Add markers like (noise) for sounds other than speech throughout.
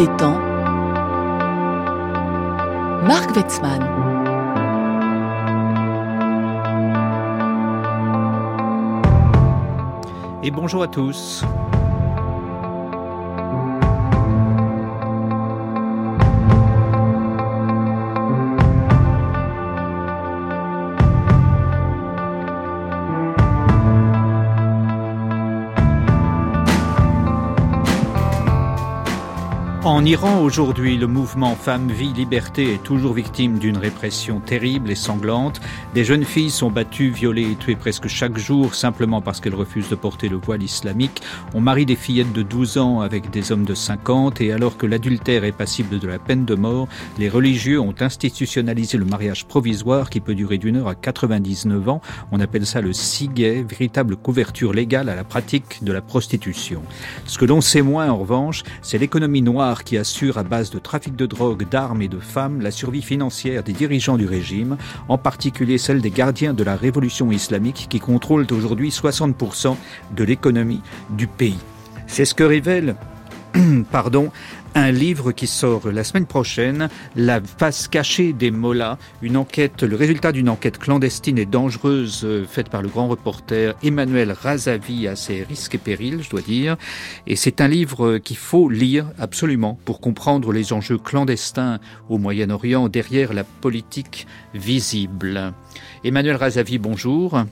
des temps, Marc Wetzmann. Et bonjour à tous. En Iran, aujourd'hui, le mouvement Femmes, Vie, Liberté est toujours victime d'une répression terrible et sanglante. Des jeunes filles sont battues, violées et tuées presque chaque jour simplement parce qu'elles refusent de porter le voile islamique. On marie des fillettes de 12 ans avec des hommes de 50 et alors que l'adultère est passible de la peine de mort, les religieux ont institutionnalisé le mariage provisoire qui peut durer d'une heure à 99 ans. On appelle ça le siguet, véritable couverture légale à la pratique de la prostitution. Ce que l'on sait moins, en revanche, c'est l'économie noire qui assure à base de trafic de drogue, d'armes et de femmes la survie financière des dirigeants du régime, en particulier celle des gardiens de la révolution islamique qui contrôlent aujourd'hui 60% de l'économie du pays. C'est ce que révèle (clears throat) pardon, un livre qui sort la semaine prochaine, La face cachée des Mollahs, une enquête, le résultat d'une enquête clandestine et dangereuse euh, faite par le grand reporter Emmanuel Razavi à ses risques et périls, je dois dire. Et c'est un livre qu'il faut lire absolument pour comprendre les enjeux clandestins au Moyen-Orient derrière la politique visible. Emmanuel Razavi, bonjour.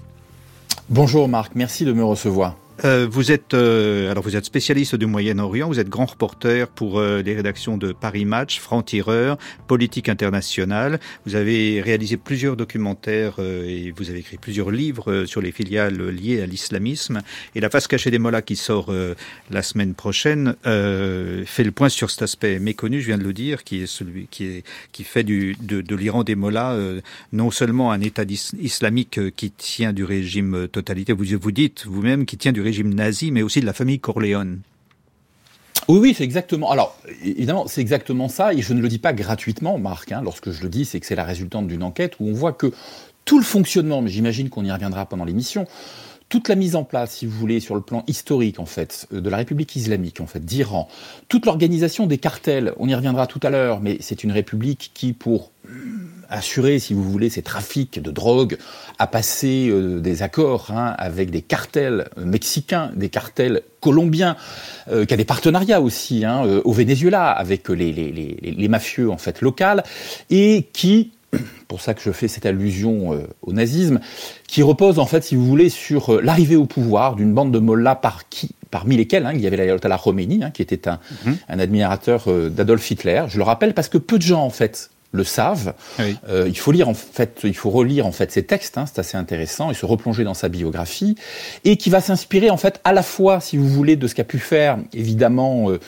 Bonjour Marc, merci de me recevoir. Euh, vous êtes euh, alors vous êtes spécialiste du Moyen-Orient, vous êtes grand reporter pour euh, les rédactions de Paris Match, Franc-Tireur, Politique internationale. Vous avez réalisé plusieurs documentaires et vous avez écrit plusieurs livres sur les filiales liées à l'islamisme. Et la face cachée des Mollahs qui sort la semaine prochaine fait le point sur cet aspect méconnu, je viens de le dire, qui est celui qui est qui fait du de, de l'Iran des Mollahs non seulement un État islamique qui tient du régime totalitaire, vous vous dites vous-même qui tient du régime nazi, mais aussi de la famille Corleone. Oui, oui, c'est exactement. Alors, évidemment, c'est exactement ça, et je ne le dis pas gratuitement, Marc. Hein, lorsque je le dis, c'est que c'est la résultante d'une enquête où on voit que tout le fonctionnement, mais j'imagine qu'on y reviendra pendant l'émission, toute la mise en place, si vous voulez, sur le plan historique, en fait, euh, de la République islamique, en fait, d'Iran, toute l'organisation des cartels, on y reviendra tout à l'heure, mais c'est une république qui, pour assurer, si vous voulez, ces trafics de drogue, a passé euh, des accords hein, avec des cartels mexicains, des cartels colombiens, euh, qui a des partenariats aussi hein, au Venezuela avec les, les, les, les mafieux en fait locales, et qui (clears throat) pour ça que je fais cette allusion euh, au nazisme, qui repose en fait, si vous voulez, sur euh, l'arrivée au pouvoir d'une bande de mollahs par qui, parmi lesquels hein, il y avait l'ayatollah Khomeini, hein, qui était un, mhm. un admirateur euh, d'Adolf Hitler. Je le rappelle parce que peu de gens en fait le savent. il faut lire en fait, il faut relire en fait ses textes, hein, c'est assez intéressant, et se replonger dans sa biographie, et qui va s'inspirer en fait à la fois, si vous voulez, de ce qu'a pu faire évidemment euh,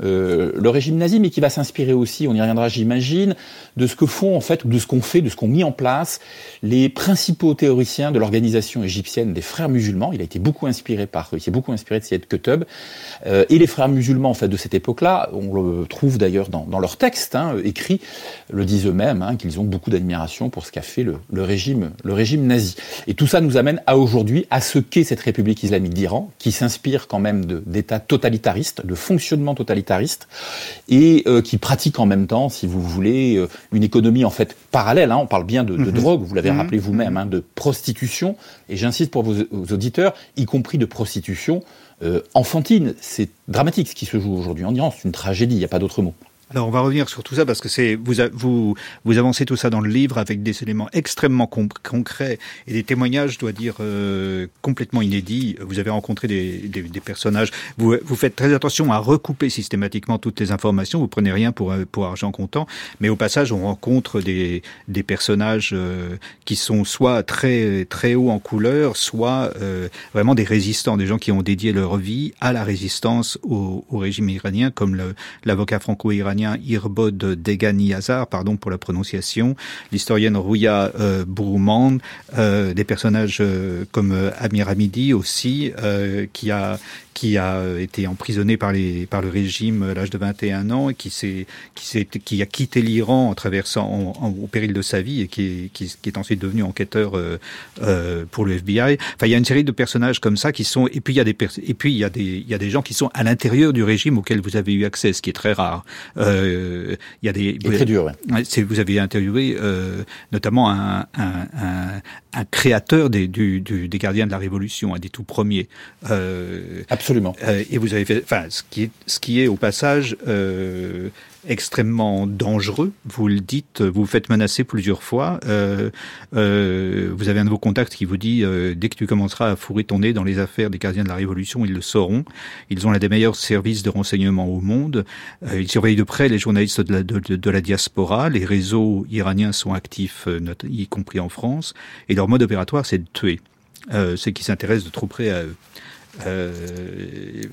le régime nazi, mais qui va s'inspirer aussi, on y reviendra j'imagine, de ce que font en fait, ou de ce qu'on fait, de ce qu'ont mis en place les principaux théoriciens de l'organisation égyptienne des frères musulmans. Il a été beaucoup inspiré par, il s'est beaucoup inspiré de Syed Qutb. Euh, et les frères musulmans en fait de cette époque-là, on le trouve d'ailleurs dans, dans leurs textes hein, écrits, le disent eux-mêmes, hein, qu'ils ont beaucoup d'admiration pour ce qu'a fait le, le, régime, le régime nazi. Et tout ça nous amène à aujourd'hui à ce qu'est cette République islamique d'Iran, qui s'inspire quand même d'États totalitaristes, de fonctionnement et euh, qui pratique en même temps, si vous voulez, euh, une économie en fait parallèle. Hein. on parle bien de, de mhm. drogue, vous l'avez mhm. rappelé vous-même, hein, de prostitution. Et j'insiste pour vos, auditeurs, y compris de prostitution euh, enfantine. C'est dramatique ce qui se joue aujourd'hui en Iran. C'est une tragédie. Il n'y a pas d'autre mot. Alors on va revenir sur tout ça parce que c'est vous, vous vous avancez tout ça dans le livre avec des éléments extrêmement concrets et des témoignages, je dois dire, euh, complètement inédits. Vous avez rencontré des, des, des, personnages. Vous, vous faites très attention à recouper systématiquement toutes les informations. Vous prenez rien pour pour argent comptant, mais au passage on rencontre des des personnages euh, qui sont soit très très hauts en couleur, soit euh, vraiment des résistants, des gens qui ont dédié leur vie à la résistance au, au régime iranien, comme l'avocat franco-iranien iranien Irbod Degani Hazar, pardon pour la prononciation, l'historienne Rouya euh, des personnages comme Amir Hamidi aussi, qui a qui a été emprisonné par, les, par le régime à l'âge de 21 ans et qui, s'est, qui, a quitté l'Iran en traversant au péril de sa vie et qui est, qui, est ensuite devenu enquêteur euh, euh, pour le FBI. Enfin, il y a une série de personnages comme ça qui sont et puis il y a des et puis il y a des il y a des gens qui sont à l'intérieur du régime auquel vous avez eu accès, ce qui est très rare. Euh, il y a des très dur. Ouais. Vous avez interviewé euh, notamment un, un, un, un créateur des, du, du, des gardiens de la Révolution, un des tout premiers. Euh, Absolument. Euh, et vous avez fait, enfin, ce qui est, ce qui est au passage extrêmement dangereux. Vous le dites, vous vous faites menacer plusieurs fois. Euh, euh, vous avez un de vos contacts qui vous dit euh, dès que tu commenceras à fourrer ton nez dans les affaires des gardiens de la Révolution, ils le sauront. Ils ont l'un des meilleurs services de renseignement au monde. Euh, ils surveillent de près les journalistes de la, de, la diaspora. Les réseaux iraniens sont actifs, euh, y compris en France. Et leur mode opératoire, c'est de tuer. Euh, ceux qui s'intéressent de trop près à eux. Euh,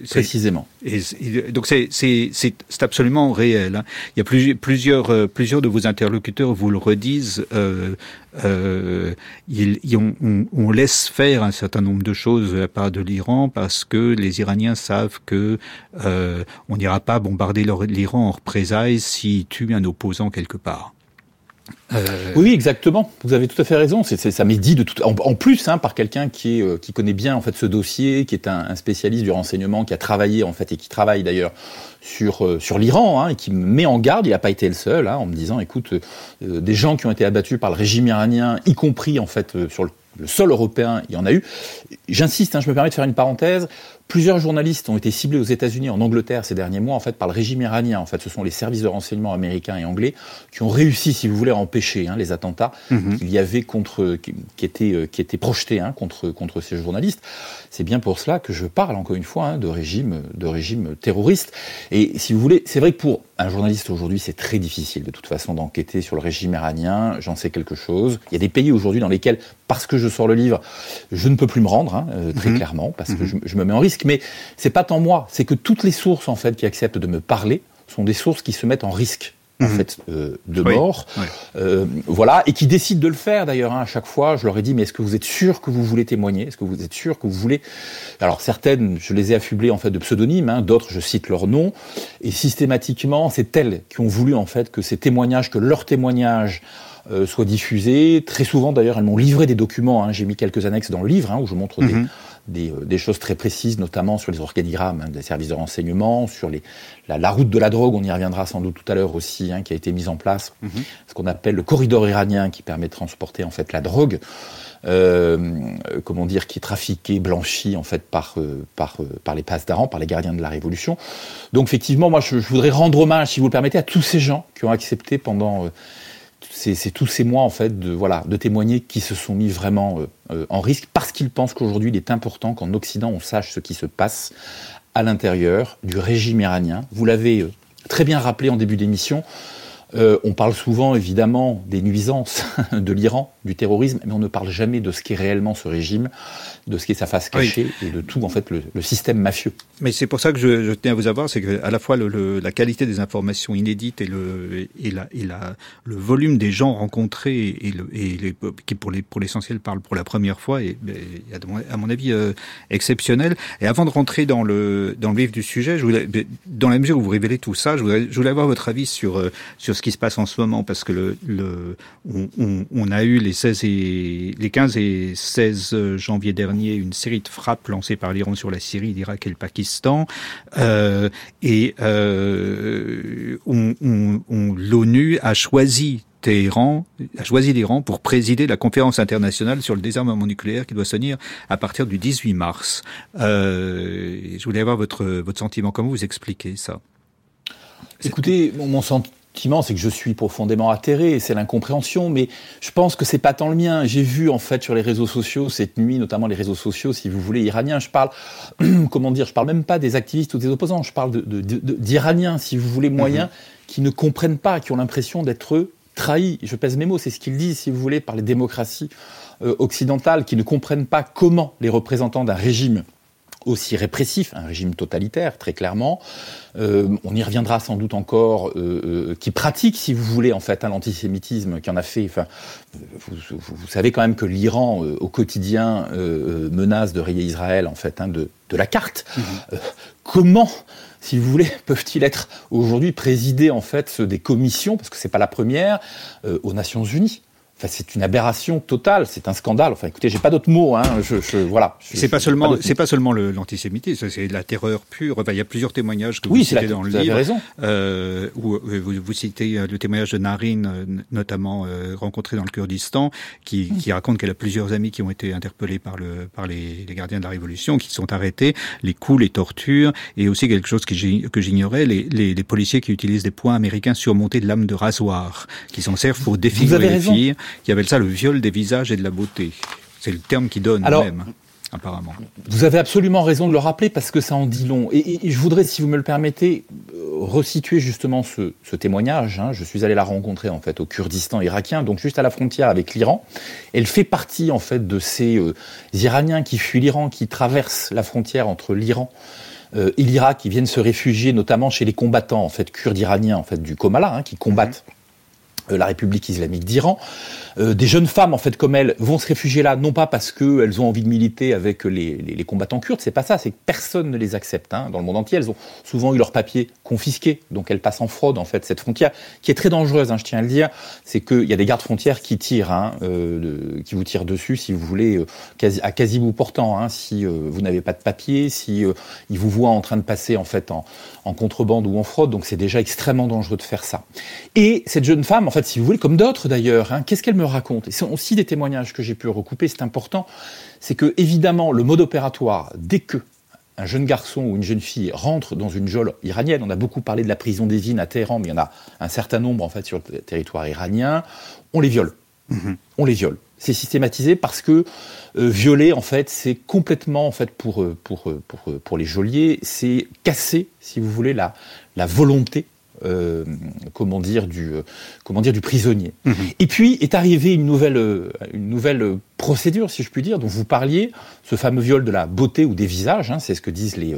Précisément. Et, et, donc c'est absolument réel. Hein. Il y a plus, plusieurs, euh, plusieurs de vos interlocuteurs vous le redisent. Euh, euh, ils, ils, on, on, laisse faire un certain nombre de choses de la part de l'Iran parce que les Iraniens savent que euh, on n'ira pas bombarder l'Iran en représailles s'ils tuent un opposant quelque part. Euh... Oui, exactement. Vous avez tout à fait raison. C'est, ça m'est dit de tout. En, plus, hein, par quelqu'un euh, qui connaît bien en fait ce dossier, qui est un, spécialiste du renseignement, qui a travaillé en fait et qui travaille d'ailleurs sur euh, sur l'Iran hein, et qui me met en garde. Il n'a pas été le seul, hein, en me disant, écoute, des gens qui ont été abattus par le régime iranien, y compris en fait sur le, le sol européen, il y en a eu. J'insiste, je me permets de faire une parenthèse. Plusieurs journalistes ont été ciblés aux États-Unis, en Angleterre ces derniers mois, en fait, par le régime iranien. En fait, ce sont les services de renseignement américains et anglais qui ont réussi, si vous voulez, à empêcher hein, les attentats mmh. qu'il y avait contre, qui, étaient, euh, qui étaient projetés hein, contre, contre ces journalistes. C'est bien pour cela que je parle, encore une fois, hein, de régime, de régime terroriste. Et si vous voulez, c'est vrai que pour un journaliste aujourd'hui, c'est très difficile de toute façon d'enquêter sur le régime iranien. J'en sais quelque chose. Il y a des pays aujourd'hui dans lesquels, parce que je sors le livre, je ne peux plus me rendre, euh, très mmh. clairement, parce que je, je me mets en risque. Mais c'est pas tant moi, c'est que toutes les sources en fait qui acceptent de me parler sont des sources qui se mettent en risque en mmh. fait euh, de mort, oui. Euh, voilà, et qui décident de le faire d'ailleurs hein, à chaque fois. Je leur ai dit mais est-ce que vous êtes sûr que vous voulez témoigner? Est-ce que vous êtes sûr que vous voulez? Alors certaines, je les ai affublées en fait de pseudonymes, hein, d'autres je cite leur nom, et systématiquement c'est elles qui ont voulu en fait que ces témoignages, que leurs témoignages euh, soient diffusés. Très souvent d'ailleurs elles m'ont livré des documents. Hein, J'ai mis quelques annexes dans le livre hein, où je montre mmh. des des, euh, des, choses très précises, notamment sur les organigrammes hein, des services de renseignement, sur les, la, la, route de la drogue, on y reviendra sans doute tout à l'heure aussi, hein, qui a été mise en place, mm -hmm. ce qu'on appelle le corridor iranien qui permet de transporter en fait la drogue, euh, comment dire, qui est trafiquée, blanchie en fait par, euh, par, euh, par les passes d'Aran, par les gardiens de la Révolution. Donc effectivement, moi je, je, voudrais rendre hommage, si vous le permettez, à tous ces gens qui ont accepté pendant c'est tous ces mois en fait de voilà témoigner qui se sont mis vraiment euh, euh, en risque parce qu'ils pensent qu'aujourd'hui il est important qu'en Occident on sache ce qui se passe à l'intérieur du régime iranien. Vous l'avez euh, très bien rappelé en début d'émission. Euh, on parle souvent évidemment des nuisances (laughs) de l'Iran, du terrorisme, mais on ne parle jamais de ce qu'est réellement ce régime, de ce qu'est sa face cachée oui. et de tout en fait le, le système mafieux. Mais c'est pour ça que je, je tenais à vous avoir, c'est que à la fois le, le, la qualité des informations inédites et le et la, et la le volume des gens rencontrés et, le, et les, qui pour les pour l'essentiel parlent pour la première fois et, et à mon avis euh, exceptionnel. Et avant de rentrer dans le dans le vif du sujet, je voulais, dans la mesure où vous révélez tout ça, je voulais, je voulais avoir votre avis sur euh, ce qui se passe en ce moment parce que le, on, a eu les 16 et les 15 et 16 janvier dernier une série de frappes lancées par l'Iran sur la Syrie, l'Irak et le Pakistan euh, et euh, on, on, l'ONU a choisi Téhéran a choisi l'Iran pour présider la conférence internationale sur le désarmement nucléaire qui doit se tenir à partir du 18 mars. Euh, je voulais avoir votre, votre sentiment. Comment vous expliquez ça? Écoutez, mon, mon, sentiment, c'est que je suis profondément atterré, c'est l'incompréhension, mais je pense que c'est pas tant le mien. J'ai vu en fait sur les réseaux sociaux cette nuit, notamment les réseaux sociaux, si vous voulez, iraniens. Je parle, (clears throat) comment dire, je parle même pas des activistes ou des opposants. Je parle d'Iraniens, si vous voulez, moyens, mm -hmm. qui ne comprennent pas, qui ont l'impression d'être trahis. Je pèse mes mots, c'est ce qu'ils disent, si vous voulez, par les démocraties euh, occidentales, qui ne comprennent pas comment les représentants d'un régime aussi répressif, un régime totalitaire, très clairement. Euh, on y reviendra sans doute encore, euh, euh, qui pratique, si vous voulez, en fait, un antisémitisme, qui en a fait. Enfin, vous, savez quand même que l'Iran, au quotidien, menace de rayer Israël, en fait, hein, de, la carte. Mhm. comment si vous voulez, (laughs) peuvent-ils être aujourd'hui présidés en fait des commissions, parce que c'est pas la première, aux Nations Unies? Enfin, c'est une aberration totale, c'est un scandale. Enfin, écoutez, j'ai pas d'autres mots. Hein. Je, je, voilà. C'est pas, seulement, c'est pas seulement l'antisémitisme, c'est la terreur pure. Enfin, il y a plusieurs témoignages que vous citez dans le livre. Vous avez raison. Euh, où euh, vous, vous, citez euh, le témoignage de Narine, euh, notamment euh, rencontré dans le Kurdistan, qui, mm. qui raconte qu'elle a plusieurs amis qui ont été interpellés par le par les, les, gardiens de la révolution, qui sont arrêtés, les coups, les tortures, et aussi quelque chose que j'ignorais, les, les, les, policiers qui utilisent des points américains surmontés de lames de rasoir, qui s'en servent pour défigurer les filles qui appelle ça le viol des visages et de la beauté. C'est le terme qui donne Alors, même. Apparemment. Vous avez absolument raison de le rappeler parce que ça en dit long. Et, je voudrais, si vous me le permettez, euh, resituer justement ce, témoignage. Hein. Je suis allé la rencontrer en fait au Kurdistan irakien, donc juste à la frontière avec l'Iran. Elle fait partie en fait de ces euh, Iraniens qui fuient l'Iran, qui traversent la frontière entre l'Iran euh, et l'Irak, qui viennent se réfugier notamment chez les combattants en fait kurdes iraniens en fait du Komala, hein, qui combattent la République islamique d'Iran. Euh, des jeunes femmes, en fait, comme elles, vont se réfugier là, non pas parce qu'elles ont envie de militer avec les, combattants kurdes, c'est pas ça, c'est que personne ne les accepte. Hein. Dans le monde entier, elles ont souvent eu leurs papiers confisqués, donc elles passent en fraude, en fait, cette frontière, qui est très dangereuse, hein, je tiens à le dire, c'est qu'il y a des gardes frontières qui tirent, hein, euh, qui vous tirent dessus, si vous voulez, euh, à quasi bout portant, hein, si euh, vous n'avez pas de papier, si ils vous voient en train de passer, en fait, en, en contrebande ou en fraude, donc c'est déjà extrêmement dangereux de faire ça. Et cette jeune femme, en fait, si vous voulez, comme d'autres d'ailleurs, hein, qu'est-ce qu'elle me raconte Et ce sont aussi des témoignages que j'ai pu recouper, c'est important, c'est que évidemment le mode opératoire, dès que un jeune garçon ou une jeune fille rentre dans une geôle iranienne, on a beaucoup parlé de la prison des à Téhéran, mais il y en a un certain nombre en fait sur le territoire iranien, on les viole. Mm-hmm. On les viole. C'est systématisé parce que euh, violer, en fait, c'est complètement, en fait, pour, euh, pour, euh, pour, pour les geôliers, c'est casser, si vous voulez, la, la volonté euh, comment dire du comment dire du prisonnier. Mm-hmm. Et puis est arrivée une nouvelle une nouvelle procédure, si je puis dire, dont vous parliez, ce fameux viol de la beauté ou des visages, hein, c'est ce que disent les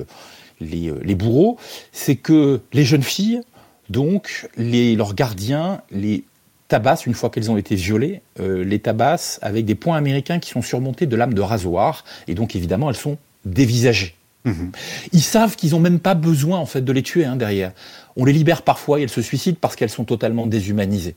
les, les bourreaux, c'est que les jeunes filles, donc les leurs gardiens, les tabassent, une fois qu'elles ont été violées, euh, les tabassent avec des points américains qui sont surmontés de lames de rasoir, et donc évidemment elles sont dévisagées. Mhm. Ils savent qu'ils n'ont même pas besoin en fait de les tuer hein, derrière. On les libère parfois et elles se suicident parce qu'elles sont totalement déshumanisées.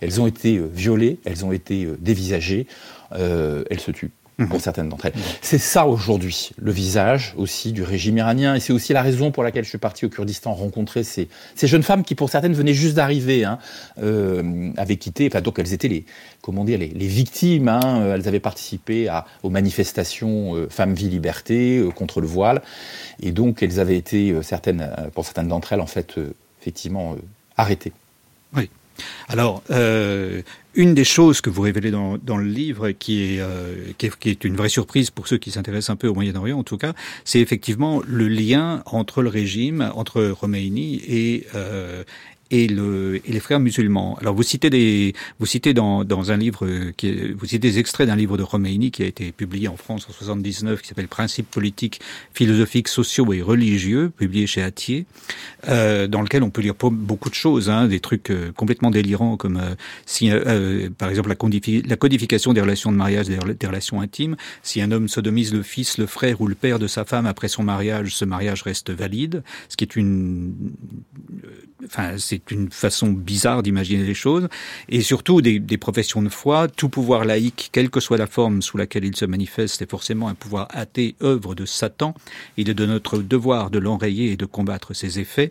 Elles ont été euh, violées, elles ont été euh, dévisagées, elles se tuent pour mhm. certaines d'entre elles. Mhm. C'est ça aujourd'hui, le visage aussi du régime iranien, et c'est aussi la raison pour laquelle je suis parti au Kurdistan rencontrer ces, ces jeunes femmes qui, pour certaines, venaient juste d'arriver, hein, euh, avaient quitté, enfin donc elles étaient les, comment dire, les, les victimes, hein, euh, elles avaient participé à, aux manifestations euh, Femmes, Vie, Liberté euh, contre le voile, et donc elles avaient été, certaines, pour certaines d'entre elles, en fait, effectivement, arrêtées. Oui. Alors, euh, une des choses que vous révélez dans, le livre, qui est, euh, qui est, qui est une vraie surprise pour ceux qui s'intéressent un peu au Moyen-Orient en tout cas, c'est effectivement le lien entre le régime, entre Khomeini et, euh, et, le, et les frères musulmans. Alors vous citez des, vous citez dans, dans un livre, qui vous citez des extraits d'un livre de Khomeini qui a été publié en France en 79, qui s'appelle Principes politiques, philosophiques, sociaux et religieux, publié chez Atier, euh, dans lequel on peut lire beaucoup de choses, hein, des trucs euh, complètement délirants comme euh, si, euh, par exemple la, la, codification des relations de mariage, des, des relations intimes. Si un homme sodomise le fils, le frère ou le père de sa femme après son mariage, ce mariage reste valide, ce qui est une, enfin c'est une façon bizarre d'imaginer les choses, et surtout des, des, professions de foi, tout pouvoir laïque, quelle que soit la forme sous laquelle il se manifeste, est forcément un pouvoir athée, œuvre de Satan. Il est de notre devoir de l'enrayer et de combattre ses effets.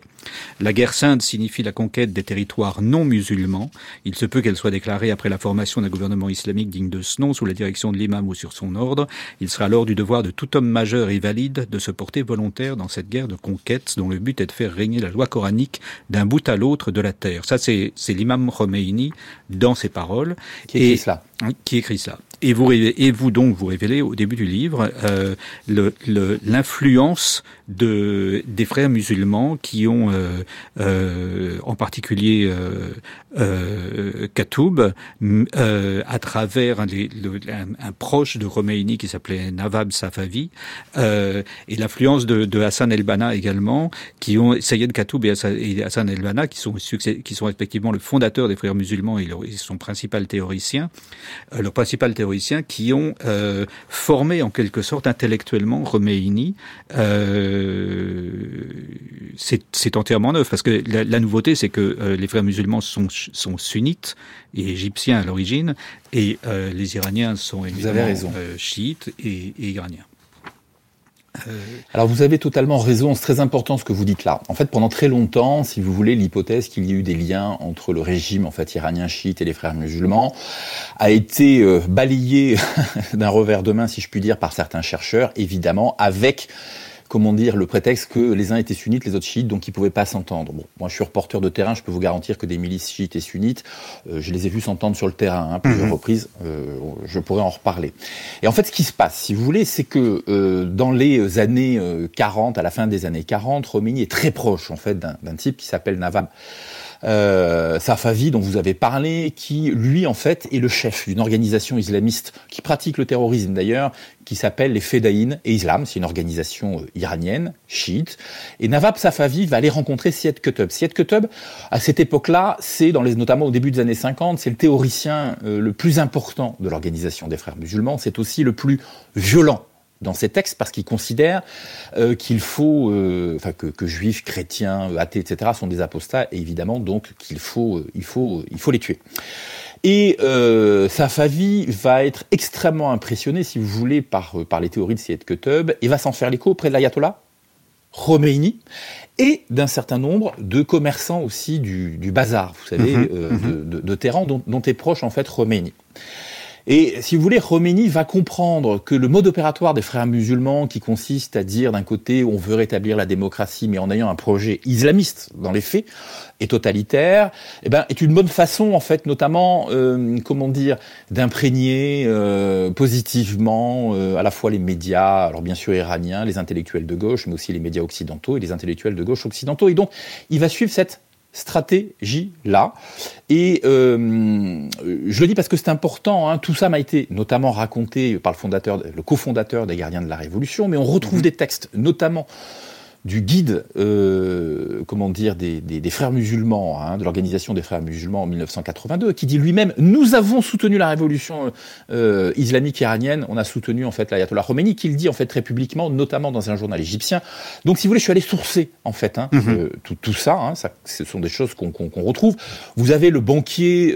La guerre sainte signifie la conquête des territoires non musulmans. Il se peut qu'elle soit déclarée après la formation d'un gouvernement islamique digne de ce nom, sous la direction de l'imam ou sur son ordre. Il sera alors du devoir de tout homme majeur et valide de se porter volontaire dans cette guerre de conquête dont le but est de faire régner la loi coranique bout à l'autre de la terre. Ça, c'est l'imam Khomeini dans ses paroles. Qui écrit cela? Qui écrit cela. Et vous, et vous donc vous révélez au début du livre euh, l'influence de des frères musulmans qui ont, euh, euh, en particulier euh, euh Katoub, euh, à travers un, un, proche de Khomeini qui s'appelait Nawab Safavi, et l'influence de, de, Hassan el-Banna également, qui ont Sayed Katoub et Hassan el-Banna, qui sont qui sont respectivement le fondateur des frères musulmans et, son principal théoricien, leur principal théoricien, qui ont formé en quelque sorte intellectuellement Khomeini. Euh, c'est entièrement neuf parce que la, nouveauté, c'est que euh, les frères musulmans sont, sont sunnites et égyptiens à l'origine, et euh, les Iraniens sont évidemment euh, chiites et, iraniens. Alors vous avez totalement raison, c'est très important ce que vous dites là. En fait, pendant très longtemps, si vous voulez, l'hypothèse qu'il y ait eu des liens entre le régime en fait iranien chiite et les frères musulmans a été balayée (laughs) d'un revers de main, si je puis dire, par certains chercheurs, évidemment, avec comment dire, le prétexte que les uns étaient sunnites, les autres chiites, donc ils pouvaient pas s'entendre. Bon, moi je suis reporter de terrain, je peux vous garantir que des milices chiites et sunnites, euh, je les ai vus s'entendre sur le terrain, hein, plusieurs mhm. reprises, euh, je pourrais en reparler. Et en fait, ce qui se passe, si vous voulez, c'est que euh, dans les années 40, à la fin des années 40, Romini est très proche en fait d'un type qui s'appelle Nawab euh, Safavi dont vous avez parlé, qui lui en fait est le chef d'une organisation islamiste qui pratique le terrorisme d'ailleurs, qui s'appelle les Fedaïn et Islam. C'est une organisation euh, iranienne, chiite. Et Nawab Safavi va aller rencontrer Syed Qutb. Syed Qutb, à cette époque-là, c'est dans notamment au début des années 50, c'est le théoricien euh, le plus important de l'organisation des frères musulmans. C'est aussi le plus violent dans ces textes parce qu'il considère euh, qu'il faut, euh, enfin que, que, juifs, chrétiens, athées, etc. sont des apostats et évidemment donc qu'il faut, euh, il faut, il faut les tuer. Et euh, Safavi va être extrêmement impressionné, si vous voulez, par, par les théories de Syed Qutb et va s'en faire l'écho auprès de l'ayatollah Khomeini et d'un certain nombre de commerçants aussi du, du bazar, vous savez, mhm, euh, mhm. de, de, de, dont, est proche en fait Khomeini. Et si vous voulez, Khomeini va comprendre que le mode opératoire des frères musulmans, qui consiste à dire d'un côté on veut rétablir la démocratie, mais en ayant un projet islamiste dans les faits et totalitaire, eh ben, est une bonne façon en fait, notamment, euh, comment dire, d'imprégner euh, positivement euh, à la fois les médias, alors bien sûr iraniens, les intellectuels de gauche, mais aussi les médias occidentaux et les intellectuels de gauche occidentaux. Et donc, il va suivre cette stratégie-là. Et euh, je le dis parce que c'est important, hein, tout ça m'a été notamment raconté par le fondateur, le cofondateur des Gardiens de la Révolution, mais on retrouve mhm. des textes, notamment du guide, euh, comment dire, des, des, des frères musulmans, hein, de l'organisation des frères musulmans en 1982, qui dit lui-même nous avons soutenu la révolution euh, islamique iranienne, on a soutenu en fait l'ayatollah Khomeini, qu'il dit en fait très publiquement, notamment dans un journal égyptien. Donc, si vous voulez, je suis allé sourcer en fait hein, mm-hmm. euh, tout, tout, ça, hein, ça. Ce sont des choses qu'on qu retrouve. Vous avez le banquier,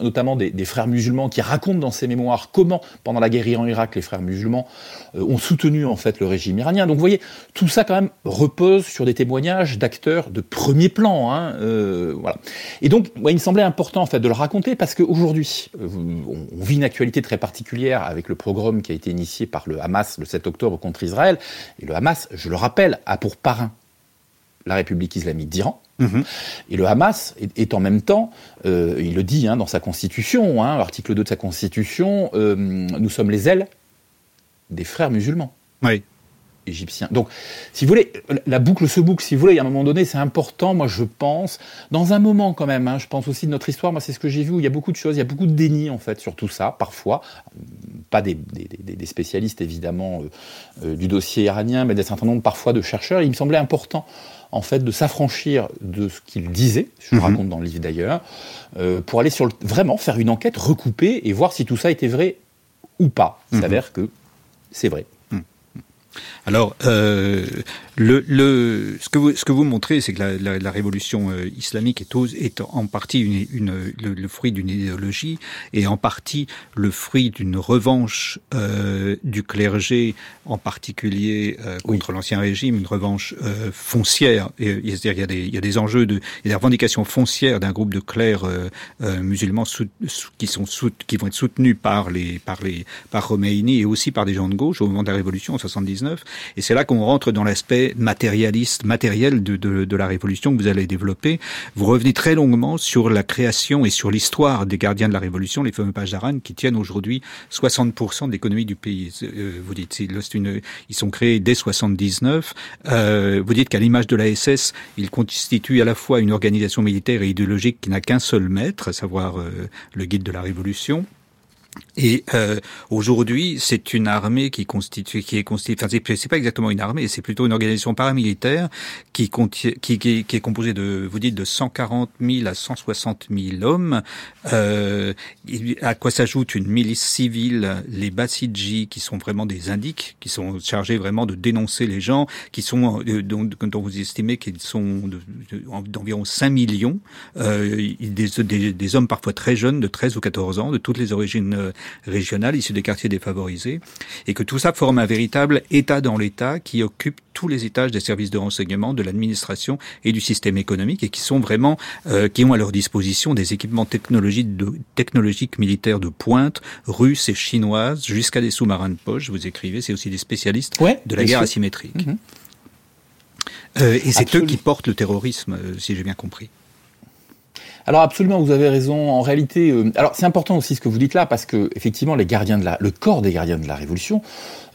notamment des, des, frères musulmans, qui raconte dans ses mémoires comment, pendant la guerre Iran-Irak, les frères musulmans ont soutenu en fait le régime iranien. Donc, vous voyez, tout ça quand même repose sur des témoignages d'acteurs de premier plan. Hein, euh, voilà. Et donc, il me semblait important en fait de le raconter parce qu'aujourd'hui, euh, on, on vit une actualité très particulière avec le programme qui a été initié par le Hamas le 7 octobre contre Israël. Et le Hamas, je le rappelle, a pour parrain la République islamique d'Iran. Mmh. Et le Hamas est, est en même temps, euh, il le dit hein, dans sa constitution, hein, article 2 de sa constitution, euh, nous sommes les ailes des frères musulmans. Oui égyptien. Donc, si vous voulez, la boucle se boucle, si vous voulez, à un moment donné, c'est important, moi je pense, dans un moment quand même, hein, je pense aussi de notre histoire, moi c'est ce que j'ai vu, où il y a beaucoup de choses, il y a beaucoup de déni en fait sur tout ça, parfois, pas des, des, des spécialistes évidemment euh, euh, du dossier iranien, mais des certain nombre parfois de chercheurs, il me semblait important en fait de s'affranchir de ce qu'ils disaient, je mm -hmm. raconte dans le livre d'ailleurs, euh, pour aller sur le, vraiment faire une enquête recoupée et voir si tout ça était vrai ou pas. Il mm -hmm. s'avère que c'est vrai. Alors, euh, le, le, ce, que vous, ce que vous montrez, c'est que la, la, la révolution euh, islamique est, est, en partie une, une, le, le, fruit d'une idéologie et en partie le fruit d'une revanche euh, du clergé, en particulier euh, contre oui. l'ancien régime, une revanche euh, foncière. Et, c'est-à-dire il y, a des, il y a des enjeux, de, il y a des revendications foncières d'un groupe de clercs euh, musulmans sou, qui, sont qui vont être soutenus par les par les par Khomeini et aussi par des gens de gauche au moment de la révolution en 79 79. Et c'est là qu'on rentre dans l'aspect matérialiste, matériel de, la révolution que vous allez développer. Vous revenez très longuement sur la création et sur l'histoire des gardiens de la révolution, les fameux pages d'Aran, qui tiennent aujourd'hui 60% de l'économie du pays. Euh, vous dites, ils sont créés dès 79. Euh, vous dites qu'à l'image de la SS, ils constituent à la fois une organisation militaire et idéologique qui n'a qu'un seul maître, à savoir euh, le guide de la révolution. Et euh, aujourd'hui, c'est une armée qui constitue, qui est constituée. Enfin, c'est pas exactement une armée, c'est plutôt une organisation paramilitaire qui, qui, qui, qui, est composée de, vous dites, de 140 000 à 160 000 hommes. Euh, à quoi s'ajoute une milice civile, les Basidji, qui sont vraiment des indiques, qui sont chargés vraiment de dénoncer les gens, qui sont euh, dont, dont vous estimez qu'ils sont d'environ 5 millions, euh, des, des, des hommes parfois très jeunes, de 13 ou 14 ans, de toutes les origines euh, régionales issues des quartiers défavorisés, et que tout ça forme un véritable État dans l'État qui occupe tous les étages des services de renseignement, de l'administration et du système économique, et qui sont vraiment, euh, qui ont à leur disposition des équipements technologiques, de, technologiques militaires de pointe, russes et chinoises, jusqu'à des sous-marins de poche. Vous écrivez, c'est aussi des spécialistes de la guerre asymétrique. Mhm. Euh, et c'est eux qui portent le terrorisme, euh, si j'ai bien compris. Alors absolument, vous avez raison. En réalité, euh, alors c'est important aussi ce que vous dites là parce que effectivement, les gardiens de la, le corps des gardiens de la révolution,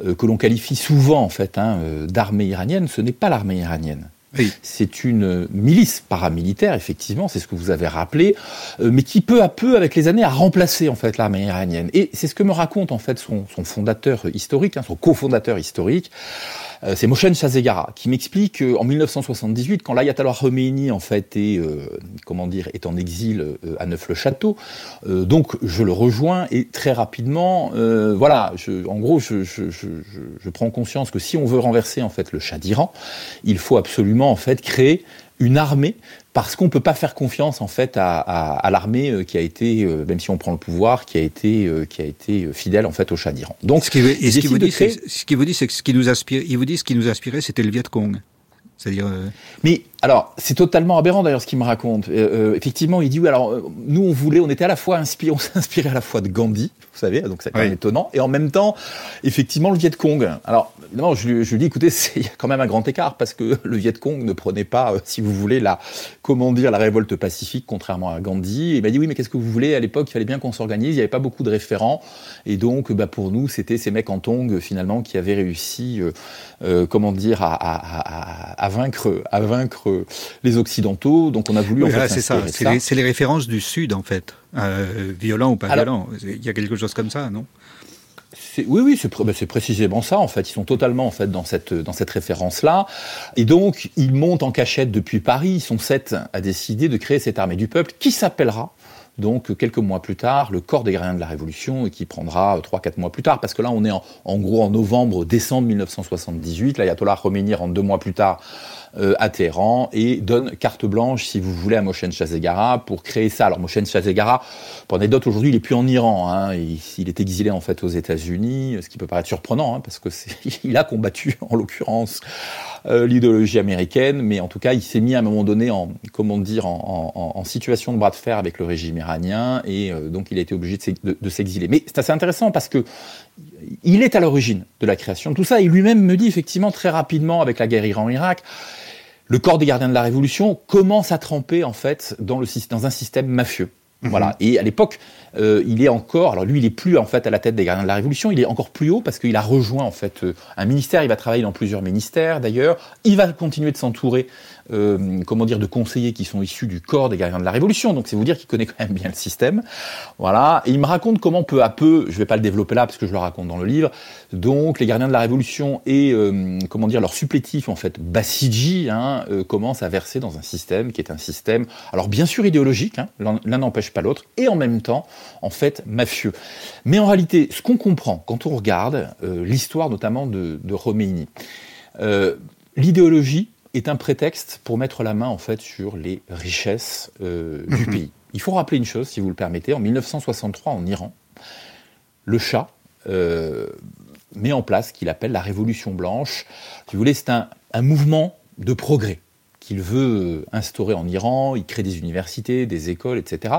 euh, que l'on qualifie souvent en fait hein, euh, d'armée iranienne, ce n'est pas l'armée iranienne. Oui. C'est une milice paramilitaire, effectivement, c'est ce que vous avez rappelé, mais qui peu à peu, avec les années, a remplacé en fait l'armée iranienne. Et c'est ce que me raconte en fait son, son fondateur historique, hein, son cofondateur historique, c'est Moshen Shazegara qui m'explique qu'en 1978, quand l'ayatollah Khomeini en fait est, euh, comment dire, est en exil euh, à Neuf-le-Château, donc je le rejoins et très rapidement, voilà, je, en gros, je, je, je, prends conscience que si on veut renverser en fait le Shah d'Iran, il faut absolument en fait créer une armée parce qu'on peut pas faire confiance en fait à, à, à l'armée euh, qui a été, euh, même si on prend le pouvoir, qui a été, euh, qui a été fidèle en fait au Shah d'Iran. Donc, ce qui, ce qui vous dit, créer... ce qui vous dit, c'est que ce qui nous inspire, il vous dit ce qui nous inspirait, c'était le Viet Cong. C'est-à-dire. Mais alors, c'est totalement aberrant d'ailleurs ce qu'il me raconte. Euh, effectivement, il dit oui. Alors, nous, on voulait, on était à la fois inspiré, (laughs) on s'inspirait à la fois de Gandhi, vous savez, donc c'est quand même étonnant, et en même temps, effectivement, le Viet Cong. Alors, évidemment, je, je lui dis, écoutez, (laughs) il y a quand même un grand écart parce que le Viet Cong ne prenait pas, si vous voulez, la, comment dire, la révolte pacifique, contrairement à Gandhi. Et il m'a dit oui, mais qu'est-ce que vous voulez? À l'époque, il fallait bien qu'on s'organise. Il n'y avait pas beaucoup de référents, et donc, bah, pour nous, c'était ces mecs en tong finalement qui avaient réussi, euh, euh, comment dire, à, à, à, à vaincre, à vaincre les Occidentaux. Donc on a voulu. en fait, c'est ça. C'est les, les, références du Sud en fait, euh, violent ou pas violent. Il y a quelque chose comme ça, non? Oui, oui, ben, c'est précisément ça. En fait, ils sont totalement en fait dans cette dans cette référence-là. Et donc, ils montent en cachette depuis Paris. Ils sont sept à décider de créer cette armée du peuple qui s'appellera donc quelques mois plus tard, le corps des gardiens de la Révolution, qui prendra 3-4 mois plus tard, parce que là on est en, gros en novembre, décembre 1978, l'ayatollah Khomeini rentre deux mois plus tard euh, à Téhéran et donne carte blanche, si vous voulez, à Moshen Shazegara pour créer ça. Alors Moshen Shazegara, pour anecdote, aujourd'hui, il est plus en Iran. Hein, il, est exilé en fait aux États-Unis, ce qui peut paraître surprenant, hein, parce que (laughs) il a combattu en l'occurrence euh, l'idéologie américaine, mais en tout cas, il s'est mis à un moment donné en, comment dire, en, situation de bras de fer avec le régime iranien, et euh, donc il a été obligé de, s'exiler. Mais c'est assez intéressant parce que il est à l'origine de la création de tout ça. Il lui-même me dit effectivement très rapidement avec la guerre Iran-Irak le corps des gardiens de la Révolution commence à tremper en fait dans un système mafieux. Mhm. Voilà. Et à l'époque, euh, il est encore, alors lui, il est plus en fait à la tête des gardiens de la Révolution, il est encore plus haut parce qu'il a rejoint en fait euh, un ministère. Il va travailler dans plusieurs ministères d'ailleurs. Il va continuer de s'entourer euh, comment dire, de conseillers qui sont issus du corps des gardiens de la Révolution. Donc c'est vous dire qu'il connaît quand même bien le système. Voilà. Et il me raconte comment peu à peu, je vais pas le développer là parce que je le raconte dans le livre, donc les gardiens de la Révolution et euh, comment dire leur supplétif en fait Basiji hein, euh, commencent à verser dans un système qui est un système, alors bien sûr idéologique, hein, l'un n'empêche pas l'autre, et en même temps en fait mafieux. Mais en réalité, ce qu'on comprend quand on regarde euh, l'histoire notamment de, de l'idéologie est un prétexte pour mettre la main en fait sur les richesses euh, du mhm. pays. Il faut rappeler une chose, si vous le permettez, en 1963 en Iran, le Shah euh, met en place ce qu'il appelle la Révolution blanche. Si vous voulez, c'est un, un, mouvement de progrès qu'il veut instaurer en Iran. Il crée des universités, des écoles, etc.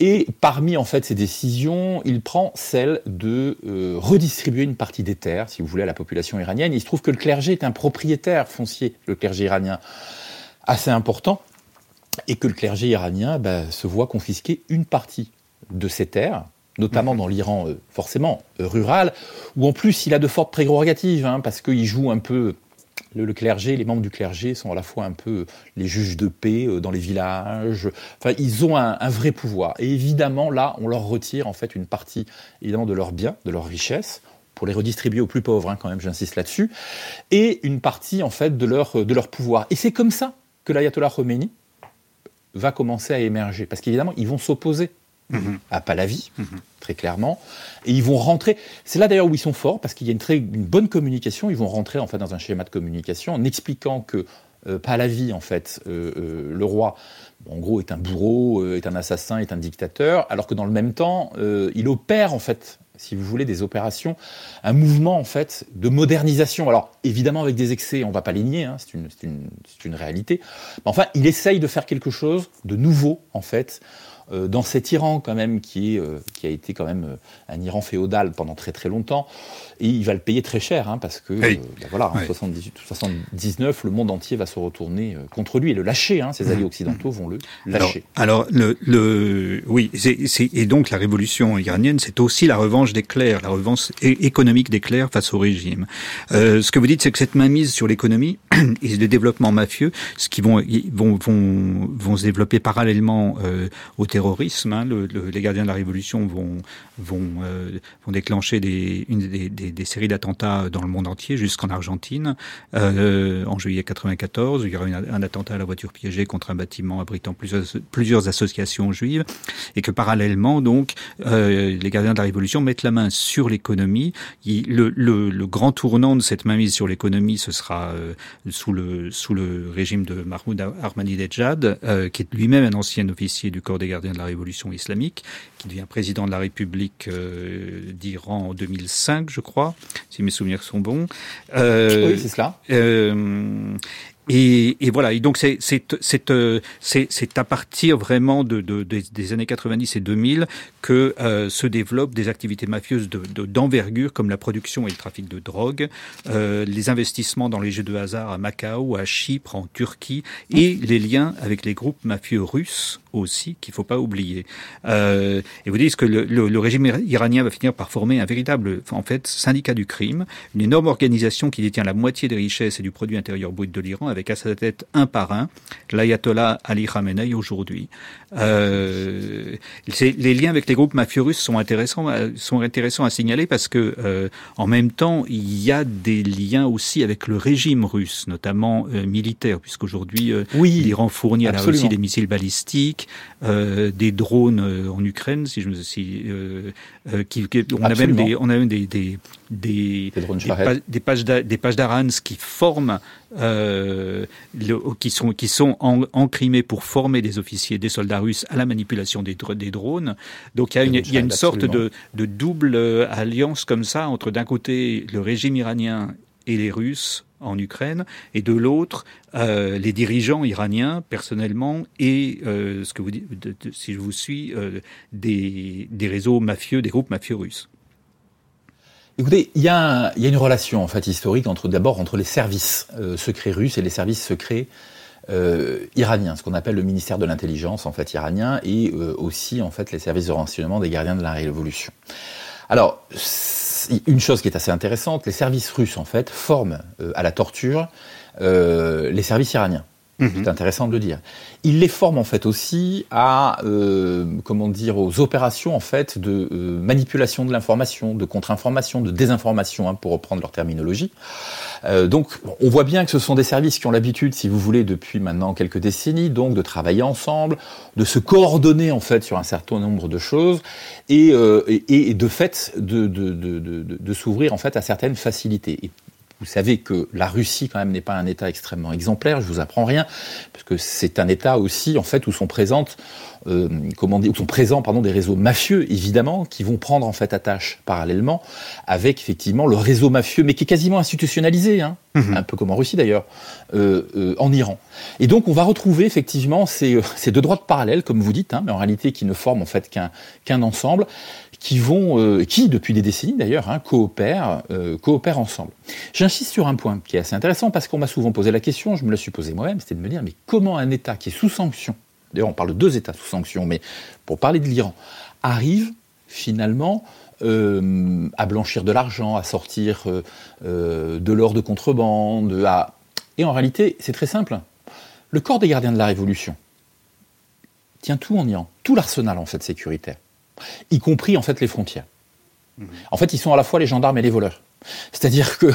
Et parmi en fait ces décisions, il prend celle de euh, redistribuer une partie des terres, si vous voulez, à la population iranienne. Il se trouve que le clergé est un propriétaire foncier, le clergé iranien, assez important, et que le clergé iranien bah, se voit confisquer une partie de ses terres, notamment mhm. dans l'Iran euh, forcément euh, rural, où en plus il a de fortes prérogatives, hein, parce qu'il joue un peu le, clergé, les membres du clergé sont à la fois un peu les juges de paix euh, dans les villages. Enfin, ils ont un, vrai pouvoir. Et évidemment, là, on leur retire en fait une partie évidemment de leurs biens, de leurs richesses pour les redistribuer aux plus pauvres, hein, quand même, j'insiste là-dessus, et une partie en fait de leur, de leur pouvoir. Et c'est comme ça que l'ayatollah Khomeini va commencer à émerger, parce qu'évidemment, ils vont s'opposer Mhm. à Palavi, mhm. très clairement. Et ils vont rentrer. C'est là d'ailleurs où ils sont forts, parce qu'il y a une, très, une bonne communication. Ils vont rentrer en fait dans un schéma de communication en expliquant que euh, Palavi, en fait, euh, euh, le roi, en gros, est un bourreau, est un assassin, est un dictateur, alors que dans le même temps, il opère en fait si vous voulez, des opérations, un mouvement en fait de modernisation. Alors évidemment avec des excès, on ne va pas les nier, hein, c'est une, une, une, réalité. Mais enfin, il essaye de faire quelque chose de nouveau en fait euh, dans cet Iran quand même qui, est, euh, qui a été quand même euh, un Iran féodal pendant très très longtemps, et il va le payer très cher hein, parce que ben voilà, en 78, 79, le monde entier va se retourner contre lui et le lâcher. Hein, ses mmh. alliés occidentaux vont le lâcher. Alors, le, le, oui, et donc la révolution iranienne, c'est aussi la revanche des clercs, la revanche économique des clercs face au régime. ce que vous dites, c'est que cette mainmise sur l'économie (clears throat) et le développement mafieux, ce qui vont vont vont, vont se développer parallèlement au terrorisme terrorisme. Hein, les gardiens de la Révolution vont, euh, déclencher des, séries d'attentats dans le monde entier, jusqu'en Argentine. Euh, en juillet 94, il y aura un attentat à la voiture piégée contre un bâtiment abritant plusieurs, associations juives. Et que parallèlement, donc, euh, les gardiens de la Révolution mettent la main sur l'économie. Le, grand tournant de cette mainmise sur l'économie, ce sera sous, le, sous le régime de Mahmoud Ahmadinejad, qui est lui-même un ancien officier du corps des gardiens de la révolution islamique, qui devient président de la République euh, d'Iran en 2005, je crois, si mes souvenirs sont bons. Euh, oui, c'est cela. Euh, et, et, voilà. Et donc c'est c'est euh, c'est à partir vraiment de, de, des années 90 et 2000 que euh, se développent des activités mafieuses d'envergure de, comme la production et le trafic de drogue, euh, les investissements dans les jeux de hasard à Macao, à Chypre, en Turquie et les liens avec les groupes mafieux russes aussi qu'il faut pas oublier. Euh, et vous dites que le, le, le, régime iranien va finir par former un véritable en fait syndicat du crime, une énorme organisation qui détient la moitié des richesses et du produit intérieur brut de l'Iran avec à sa tête un par un l'ayatollah Ali Khamenei aujourd'hui. Euh, les liens avec les groupes mafieux russes sont intéressants, sont intéressants à signaler parce que euh, en même temps il y a des liens aussi avec le régime russe, notamment euh, militaire, puisqu'aujourd'hui oui, l'Iran fournit à la Russie des missiles balistiques, des drones en Ukraine, si je me si, qui, on a même des on a même des des des, des, des pages des pages d'Arans qui forment euh, le, qui sont qui sont en, encrimés pour former des officiers, des soldats russes à la manipulation des, des drones. Donc il y a une, il y a une sorte de, de double euh, alliance comme ça entre d'un côté le régime iranien et les Russes en Ukraine, et de l'autre, euh, les dirigeants iraniens, personnellement, et euh, ce que vous dites, si je vous suis, euh, des, des réseaux mafieux, des groupes mafieux russes. Écoutez, il y, a une relation en fait historique entre d'abord entre les services euh, secrets russes et les services secrets euh, iraniens, ce qu'on appelle le ministère de l'intelligence en fait iranien, et euh, aussi en fait les services de renseignement des gardiens de la révolution. Alors, une chose qui est assez intéressante, les services russes en fait forment à la torture les services iraniens. Mhm. C'est intéressant de le dire. Il les forme en fait aussi à, euh, comment dire, aux opérations en fait de euh, manipulation de l'information, de contre-information, de désinformation, hein, pour reprendre leur terminologie. Euh, donc, on voit bien que ce sont des services qui ont l'habitude, si vous voulez, depuis maintenant quelques décennies, donc de travailler ensemble, de se coordonner en fait sur un certain nombre de choses, et, de fait de, s'ouvrir en fait à certaines facilités. Vous savez que la Russie, quand même, n'est pas un État extrêmement exemplaire, je vous apprends rien, parce que c'est un État aussi, en fait, où sont présentes euh, comment dire, où sont présents pardon, des réseaux mafieux, évidemment, qui vont prendre en fait attache parallèlement avec effectivement le réseau mafieux, mais qui est quasiment institutionnalisé, hein, mhm. un peu comme en Russie d'ailleurs, euh, euh, en Iran. Et donc on va retrouver effectivement ces, ces deux droites parallèles, comme vous dites, hein, mais en réalité qui ne forment en fait qu'un qu'un ensemble, qui vont, qui depuis des décennies d'ailleurs, hein, coopèrent, coopèrent ensemble. J'insiste sur un point qui est assez intéressant parce qu'on m'a souvent posé la question, je me la suis posée moi-même, c'était de me dire mais comment un État qui est sous sanction d'ailleurs on parle de deux États sous sanction, mais pour parler de l'Iran, arrive finalement euh, à blanchir de l'argent, à sortir euh, euh, de l'or de contrebande, à... et en réalité c'est très simple. Le corps des gardiens de la Révolution tient tout en Iran, tout l'arsenal en fait sécuritaire, y compris en fait les frontières. Mmh. En fait, ils sont à la fois les gendarmes et les voleurs. C'est-à-dire que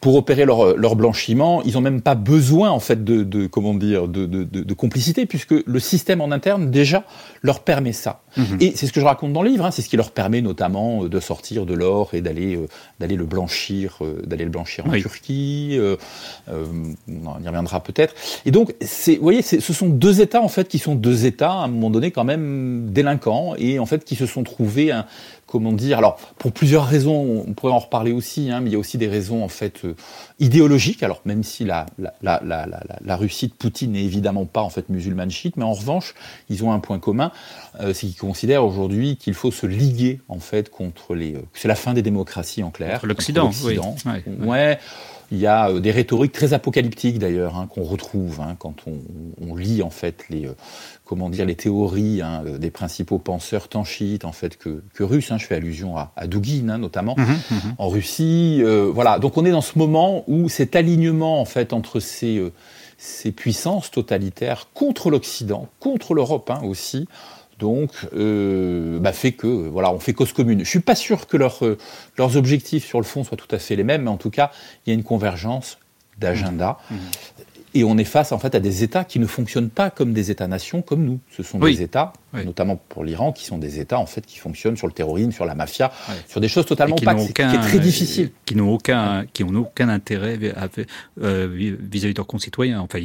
pour opérer leur, blanchiment, ils n'ont même pas besoin en fait de, comment dire de, complicité puisque le système en interne déjà leur permet ça. Mhm. Et c'est ce que je raconte dans le livre. Hein, c'est ce qui leur permet notamment euh, de sortir de l'or et d'aller euh, d'aller le blanchir euh, d'aller le blanchir en Turquie. on y reviendra peut-être. Et donc c'est vous voyez ce sont deux États en fait qui sont deux États à un moment donné quand même délinquants et en fait qui se sont trouvés un, comment dire, alors pour plusieurs raisons, on pourrait en reparler aussi, hein, mais il y a aussi des raisons en fait euh, idéologiques. Alors même si la, la, la, la, Russie de Poutine n'est évidemment pas en fait musulmane chiite, mais en revanche, ils ont un point commun, euh, c'est qu'ils considèrent aujourd'hui qu'il faut se liguer en fait contre les, euh, c'est la fin des démocraties en clair. L'Occident, oui. ouais. Il y a des rhétoriques très apocalyptiques d'ailleurs hein, qu'on retrouve hein, quand on, on, lit en fait les, comment dire, les théories hein, euh, des principaux penseurs tant chiites en fait que, que russes. Je fais allusion à, à Dugin notamment mhm, mhm. en Russie. Euh, voilà, donc on est dans ce moment où cet alignement en fait entre ces, euh, ces puissances totalitaires contre l'Occident, contre l'Europe aussi. Donc, euh, bah fait que voilà, on fait cause commune. Je suis pas sûr que leur, leurs objectifs sur le fond soient tout à fait les mêmes, mais en tout cas, il y a une convergence d'agenda. Mhm. Et on est face en fait à des États qui ne fonctionnent pas comme des États-nations comme nous. Ce sont des États, notamment pour l'Iran, qui sont des États en fait qui fonctionnent sur le terrorisme, sur la mafia, sur des choses totalement pas qui, est très difficile, qui n'ont aucun, qui ont aucun intérêt euh, vis-à-vis de leurs concitoyens. Enfin,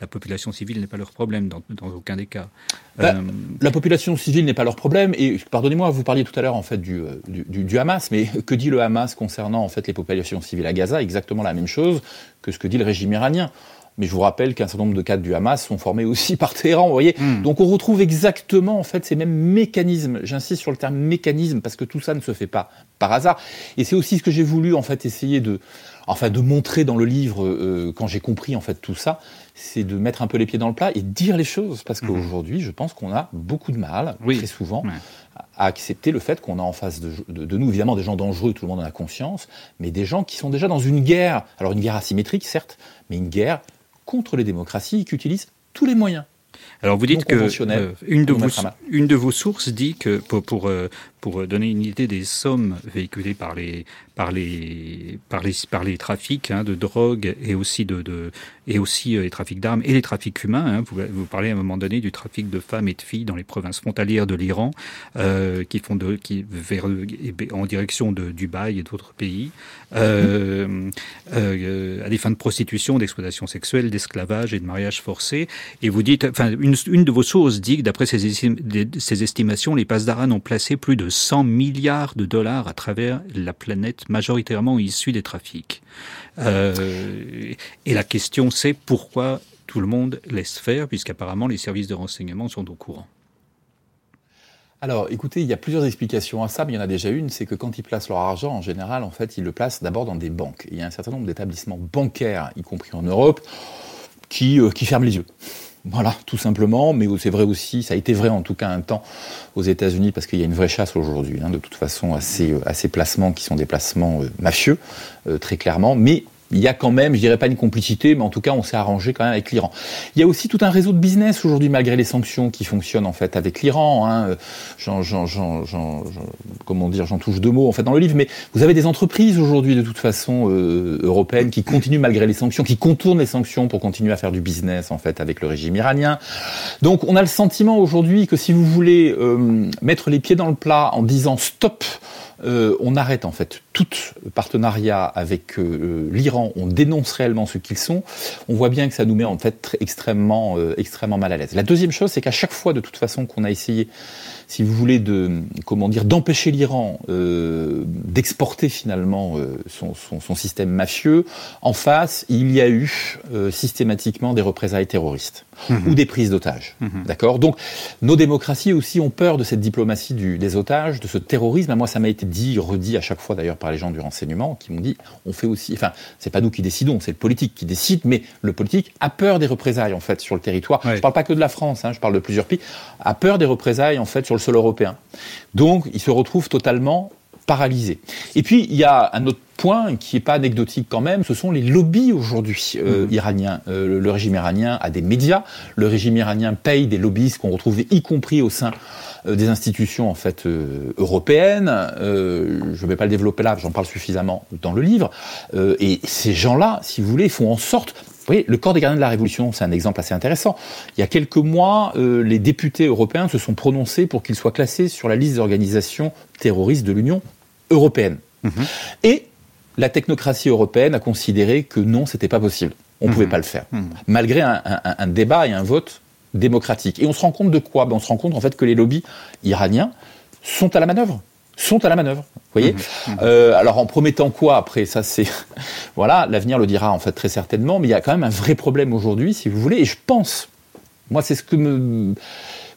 la population civile n'est pas leur problème dans, aucun des cas. Bah, euh, la population civile n'est pas leur problème. Et pardonnez-moi, vous parliez tout à l'heure en fait du, du, du, Hamas, mais (laughs) que dit le Hamas concernant en fait les populations civiles à Gaza? Exactement la même chose que ce que dit le régime iranien. Mais je vous rappelle qu'un certain nombre de cadres du Hamas sont formés aussi (laughs) par Téhéran, vous voyez. Hmm. Donc on retrouve exactement en fait ces mêmes mécanismes. J'insiste sur le terme mécanisme parce que tout ça ne se fait pas par hasard. Et c'est aussi ce que j'ai voulu en fait essayer de, enfin de montrer dans le livre euh, quand j'ai compris en fait tout ça, c'est de mettre un peu les pieds dans le plat et dire les choses parce hmm. qu'aujourd'hui, je pense qu'on a beaucoup de mal, très souvent, à accepter le fait qu'on a en face de, de, nous, évidemment, des gens dangereux, tout le monde en a conscience, mais des gens qui sont déjà dans une guerre, alors une guerre asymétrique, certes, mais une guerre contre les démocraties qui utilisent tous les moyens. Alors vous dites que euh, une, de vos, une de vos sources dit que pour, pour, euh, pour donner une idée des sommes véhiculées par les, par les, par les, par les trafics hein, de drogue et aussi, de, de et aussi euh, les trafics d'armes et les trafics humains. Hein. Vous, vous parlez à un moment donné du trafic de femmes et de filles dans les provinces frontalières de l'Iran euh, qui font de, qui, vers, en direction de Dubaï et d'autres pays euh, euh, à des fins de prostitution, d'exploitation sexuelle, d'esclavage et de mariage forcé. Et vous dites, enfin, une, une de vos sources dit que d'après ces, ces estimations, les Pasdaran ont placé plus de 100 milliards de dollars à travers la planète, majoritairement issus des trafics. Euh, et la question, c'est pourquoi tout le monde laisse faire, puisqu'apparemment les services de renseignement sont au courant. Alors, écoutez, il y a plusieurs explications à ça, mais il y en a déjà une, c'est que quand ils placent leur argent, en général, en fait, ils le placent d'abord dans des banques. il y a un certain nombre d'établissements bancaires, y compris en Europe, qui, euh, qui ferment les yeux. Voilà, tout simplement. Mais c'est vrai aussi, ça a été vrai en tout cas un temps aux États-Unis parce qu'il y a une vraie chasse aujourd'hui, hein, de toute façon, à ces, à ces, placements qui sont des placements euh, mafieux, euh, très clairement. Mais il y a quand même, je dirais pas une complicité, mais en tout cas, on s'est arrangé quand même avec l'Iran. Il y a aussi tout un réseau de business aujourd'hui, malgré les sanctions, qui fonctionne en fait avec l'Iran. Hein. J'en, j'en, comment dire, j'en touche deux mots en fait dans le livre, mais vous avez des entreprises aujourd'hui de toute façon euh, européennes qui continuent malgré les sanctions, qui contournent les sanctions pour continuer à faire du business en fait avec le régime iranien. Donc, on a le sentiment aujourd'hui que si vous voulez euh, mettre les pieds dans le plat en disant stop euh, on arrête en fait tout partenariat avec euh, l'Iran, on dénonce réellement ce qu'ils sont, on voit bien que ça nous met en fait extrêmement, extrêmement mal à l'aise. La deuxième chose, c'est qu'à chaque fois, de toute façon, qu'on a essayé si vous voulez, de comment dire, d'empêcher l'Iran euh, d'exporter finalement euh, son, son, son, système mafieux. En face, il y a eu euh, systématiquement des représailles terroristes mmh. ou des prises d'otages. Mmh. D'accord? Donc, nos démocraties aussi ont peur de cette diplomatie du, des otages, de ce terrorisme. Moi, ça m'a été dit, redit à chaque fois d'ailleurs par les gens du renseignement, qui m'ont dit, on fait aussi, enfin, c'est pas nous qui décidons, c'est le politique qui décide, mais le politique a peur des représailles en fait sur le territoire. Ouais. Je parle pas que de la France, hein, je parle de plusieurs pays. A peur des représailles en fait sur le sol européen. Donc, il se retrouve totalement paralysé. Et puis, il y a un autre point qui n'est pas anecdotique quand même, ce sont les lobbies aujourd'hui euh, mmh. iraniens. Euh, le régime iranien a des médias, le régime iranien paye des lobbyistes qu'on retrouve y compris au sein euh, des institutions en fait européennes. Je ne vais pas le développer là, j'en parle suffisamment dans le livre. et ces gens-là, si vous voulez, font en sorte vous voyez, le corps des gardiens de la Révolution, c'est un exemple assez intéressant. Il y a quelques mois, euh, les députés européens se sont prononcés pour qu'il soit classé sur la liste des organisations terroristes de l'Union européenne. Mmh. Et la technocratie européenne a considéré que non, c'était pas possible. On ne mmh. pouvait pas le faire, mmh. malgré un, un, un, débat et un vote démocratique. Et on se rend compte de quoi? Ben, On se rend compte en fait que les lobbies iraniens sont à la manœuvre sont à la manœuvre. Vous voyez mmh, mmh. Euh, Alors en promettant quoi après ça c'est (laughs) voilà l'avenir le dira en fait très certainement mais il y a quand même un vrai problème aujourd'hui si vous voulez et je pense moi c'est ce que me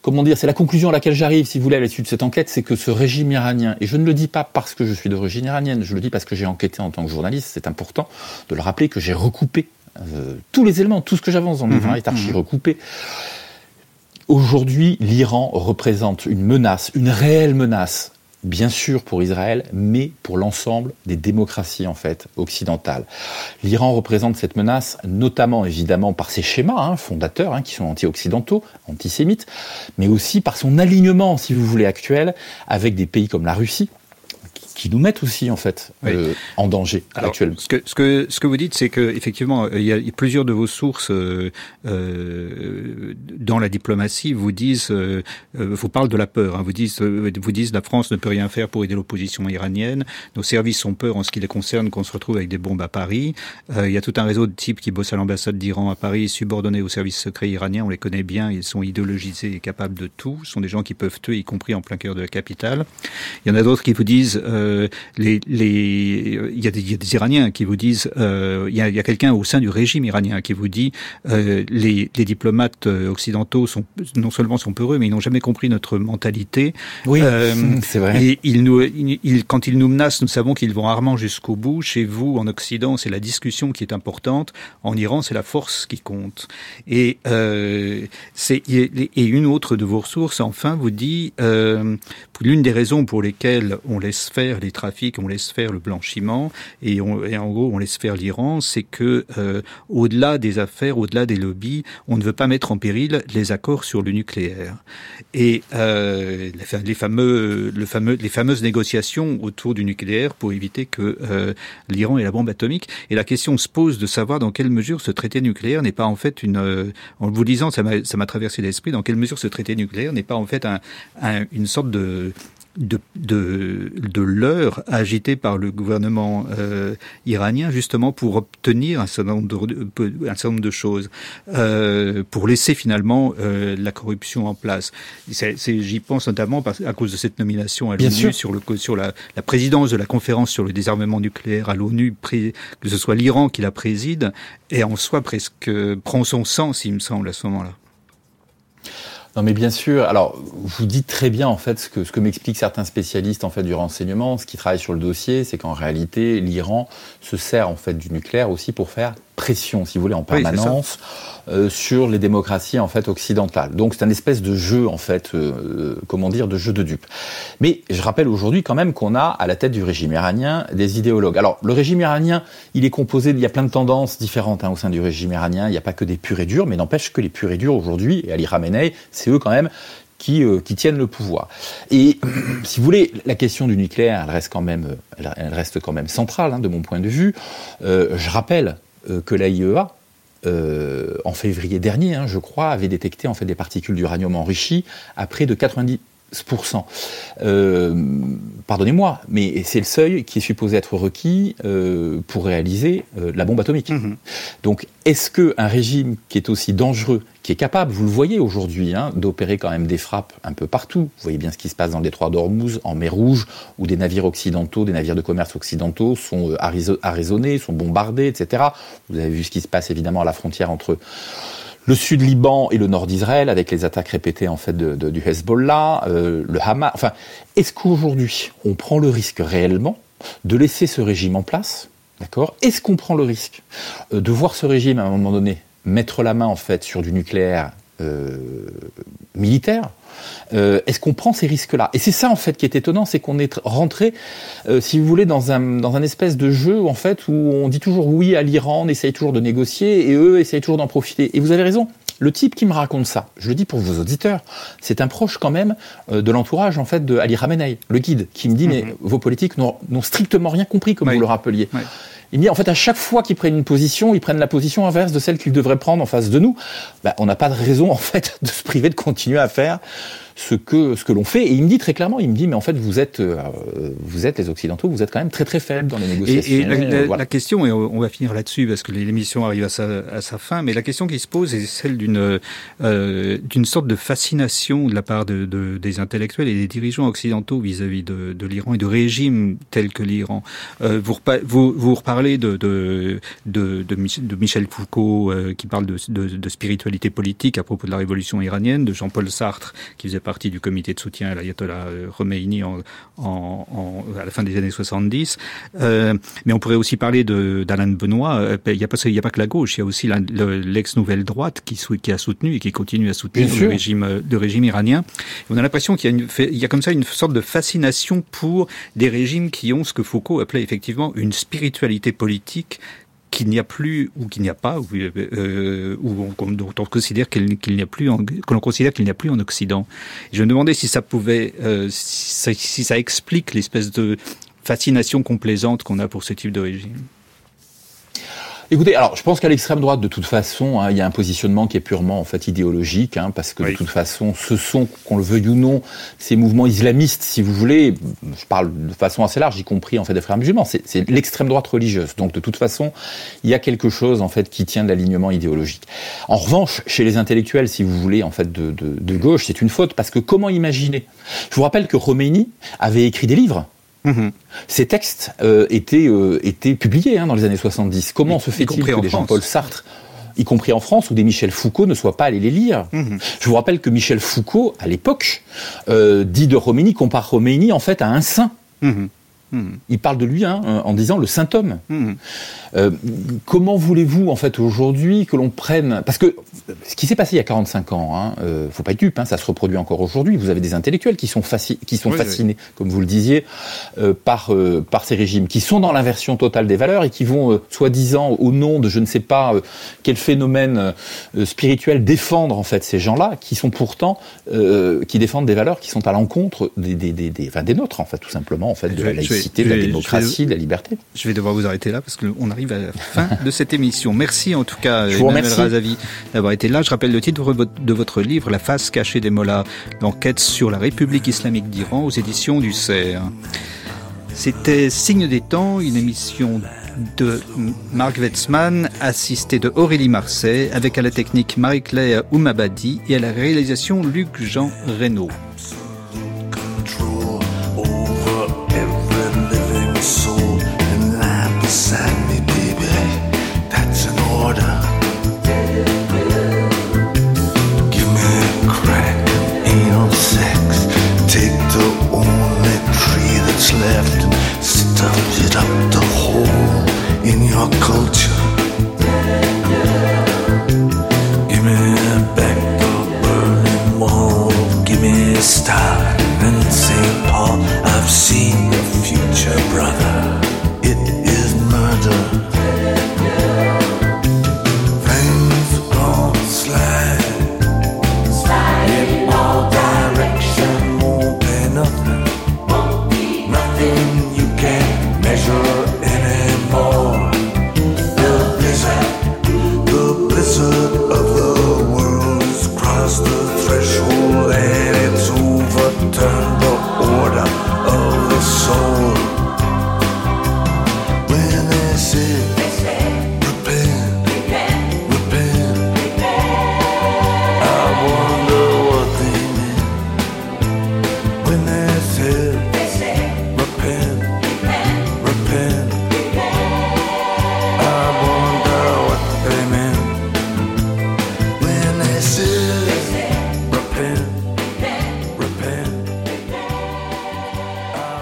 comment dire c'est la conclusion à laquelle j'arrive si vous voulez à l'issue de cette enquête c'est que ce régime iranien et je ne le dis pas parce que je suis d'origine iranienne je le dis parce que j'ai enquêté en tant que journaliste c'est important de le rappeler que j'ai recoupé euh, tous les éléments tout ce que j'avance dans le livre mmh, est archi recoupé Aujourd'hui, l'Iran représente une menace, une réelle menace bien sûr pour Israël, mais pour l'ensemble des démocraties en fait occidentales. L'Iran représente cette menace notamment évidemment par ses schémas hein, fondateurs hein, qui sont anti-occidentaux, antisémites, mais aussi par son alignement, si vous voulez, actuel avec des pays comme la Russie, qui nous mettent aussi en fait oui. euh, en danger Alors, actuellement. Ce que, ce que ce que vous dites, c'est que effectivement, il y, a, il y a plusieurs de vos sources euh, euh, dans la diplomatie vous disent, euh, vous parlent de la peur. Hein, vous disent, vous disent, la France ne peut rien faire pour aider l'opposition iranienne. Nos services ont peur en ce qui les concerne qu'on se retrouve avec des bombes à Paris. il y a tout un réseau de types qui bossent à l'ambassade d'Iran à Paris, subordonnés aux services secrets iraniens. On les connaît bien. Ils sont idéologisés et capables de tout. Ce sont des gens qui peuvent tuer, y compris en plein cœur de la capitale. Il y en a d'autres qui vous disent euh, les, les, il y, a des, il y a des Iraniens qui vous disent, euh, il y a, il y a quelqu'un au sein du régime iranien qui vous dit, euh, les, les, diplomates euh, occidentaux sont non seulement sont peureux, mais ils n'ont jamais compris notre mentalité. Oui, euh, (laughs) c'est vrai. Et ils nous, ils, quand ils nous menacent, nous savons qu'ils vont rarement jusqu'au bout. Chez vous, en Occident, c'est la discussion qui est importante. En Iran, c'est la force qui compte. Et euh, c'est et une autre de vos ressources, enfin, vous dit l'une des raisons pour lesquelles on laisse faire les trafics, on laisse faire le blanchiment et, on, en gros on laisse faire l'Iran, c'est que euh, au-delà des affaires, au-delà des lobbies, on ne veut pas mettre en péril les accords sur le nucléaire. Et euh, les, les fameuses négociations autour du nucléaire pour éviter que euh, l'Iran ait la bombe atomique. Et la question se pose de savoir dans quelle mesure ce traité nucléaire n'est pas en fait une, en vous disant, ça m'a traversé l'esprit, dans quelle mesure ce traité nucléaire n'est pas en fait un, un, une sorte de de, de, de l'heure agitée par le gouvernement euh, iranien justement pour obtenir un certain nombre de, un certain nombre de choses, euh, pour laisser finalement euh, la corruption en place. J'y pense notamment parce, à cause de cette nomination à l'ONU sur, le, sur la, la présidence de la conférence sur le désarmement nucléaire à l'ONU, que ce soit l'Iran qui la préside, et en soi presque prend son sens, il me semble, à ce moment-là. Non, mais bien sûr. Alors, vous dites très bien en fait ce que ce que m'expliquent certains spécialistes en fait du renseignement, ce qui travaillent sur le dossier, c'est qu'en réalité, l'Iran se sert en fait du nucléaire aussi pour faire pression, si vous voulez, en permanence oui, euh, sur les démocraties en fait occidentales. Donc c'est un espèce de jeu en fait, euh, comment dire, de jeu de dupes. Mais je rappelle aujourd'hui quand même qu'on a à la tête du régime iranien des idéologues. Alors le régime iranien, il est composé, il y a plein de tendances différentes hein, au sein du régime iranien. Il n'y a pas que des purs et durs, mais n'empêche que les purs et durs aujourd'hui, et Ali Khamenei, c'est eux quand même qui, euh, qui, tiennent le pouvoir. Et (clears throat) si vous voulez, la question du nucléaire, elle reste quand même, elle reste quand même centrale hein, de mon point de vue. Euh, je rappelle euh, que la IEA, euh, en février dernier, hein, je crois, avait détecté en fait des particules d'uranium enrichi à près de 90% Euh, Pardonnez-moi, mais c'est le seuil qui est supposé être requis euh, pour réaliser euh, la bombe atomique. Mhm. Donc, est-ce qu'un régime qui est aussi dangereux, qui est capable, vous le voyez aujourd'hui, hein, d'opérer quand même des frappes un peu partout, vous voyez bien ce qui se passe dans le détroit d'Ormuz, en mer Rouge, où des navires occidentaux, des navires de commerce occidentaux sont euh, arraisonnés, sont bombardés, etc. Vous avez vu ce qui se passe évidemment à la frontière entre le sud Liban et le nord d'Israël, avec les attaques répétées en fait du Hezbollah, euh, le Hamas. Enfin, est-ce qu'aujourd'hui on prend le risque réellement de laisser ce régime en place? D'accord? Est-ce qu'on prend le risque euh, de voir ce régime à un moment donné mettre la main en fait sur du nucléaire euh, militaire euh, Est-ce qu'on prend ces risques-là? Et c'est ça en fait qui est étonnant, c'est qu'on est rentré, euh, si vous voulez, dans un, dans un espèce de jeu en fait où on dit toujours oui à l'Iran, on essaye toujours de négocier et eux essayent toujours d'en profiter. Et vous avez raison. Le type qui me raconte ça, je le dis pour vos auditeurs, c'est un proche quand même de l'entourage en fait de Ali Khamenei, le guide, qui me dit mais mhm. vos politiques n'ont strictement rien compris comme vous le rappeliez. Il dit en fait à chaque fois qu'ils prennent une position, ils prennent la position inverse de celle qu'ils devraient prendre en face de nous. Ben, on n'a pas de raison (laughs) en fait de se priver de continuer à faire ce que, ce que l'on fait. Et il me dit très clairement, il me dit, mais en fait, vous êtes, euh, vous êtes les Occidentaux, vous êtes quand même très très faibles dans les négociations. Et, la, question, et on va finir là-dessus parce que l'émission arrive à sa, à sa, fin, mais la question qui se pose est celle d'une euh, d'une sorte de fascination de la part de, de, des intellectuels et des dirigeants occidentaux vis-à-vis de, de l'Iran et de régimes tels que l'Iran. Euh, vous, vous, vous reparlez de, de, de, de, Michel Foucault euh, qui parle de, de, de spiritualité politique à propos de la révolution iranienne, de Jean-Paul Sartre qui faisait partie du comité de soutien à l'ayatollah euh, Khomeini en, en, à la fin des années 70. Euh, mais on pourrait aussi parler d'Alain Benoît. Euh, il n'y a, a pas que la gauche, il y a aussi l'ex-nouvelle droite qui, qui a soutenu et qui continue à soutenir le régime, le régime iranien. on a l'impression qu'il y, y a comme ça une sorte de fascination pour des régimes qui ont ce que Foucault appelait effectivement une spiritualité politique qu'il n'y a plus ou qu'il n'y a pas ou, euh, ou on considère qu'il n'y a plus que l'on considère qu'il n'y a plus en Occident. je me demandais si ça pouvait euh, si, si ça explique l'espèce de fascination complaisante qu'on a pour ce type de régime. Écoutez, alors je pense qu'à l'extrême droite, de toute façon, hein, il y a un positionnement qui est purement en fait idéologique, hein, parce que de toute façon, ce sont, qu'on le veuille ou non, ces mouvements islamistes, si vous voulez, je parle de façon assez large, y compris en fait des frères musulmans, c'est l'extrême droite religieuse. Donc de toute façon, il y a quelque chose en fait qui tient de l'alignement idéologique. En revanche, chez les intellectuels, si vous voulez, en fait de, de, de gauche, c'est une faute, parce que comment imaginer? Je vous rappelle que Khomeini avait écrit des livres Mhm. Ces textes euh, étaient, euh, étaient publiés hein, dans les années 70. Comment se fait-il que des Jean-Paul Sartre y compris en France, ou des Michel Foucault ne soient pas allés les lire? Mhm. Je vous rappelle que Michel Foucault, à l'époque, euh, dit de Roménie, compare Roménie en fait à un saint. Mhm. Il parle de lui hein, en disant le saint homme. Euh, comment voulez-vous, en fait, aujourd'hui, que l'on prenne... Parce que ce qui s'est passé il y a 45 ans, hein, euh, faut pas être dupe, hein, ça se reproduit encore aujourd'hui. Vous avez des intellectuels qui sont, qui sont fascinés, comme vous le disiez, euh, par, euh, par ces régimes, qui sont dans l'inversion totale des valeurs et qui vont, soi-disant, au nom de je ne sais pas quel phénomène spirituel, défendre, en fait, ces gens-là, qui sont pourtant... qui défendent des valeurs qui sont à l'encontre des, des, des, des, enfin, des nôtres, en fait, tout simplement, en fait, de la laïcité, de la démocratie, de la liberté. Je vais devoir vous arrêter là, parce qu'on arrive à la fin de cette émission. Merci en tout cas, Emmanuel Razavi, d'avoir été là. Je rappelle le titre de votre livre, La face cachée des mollahs, l'enquête sur la République islamique d'Iran aux éditions du CERF. C'était Signe des temps, une émission de Marc Wetzmann, assistée de Aurélie Marseille, avec à la technique Marie-Claire Oumabadi et à la réalisation Luc-Jean Reynaud. Yes.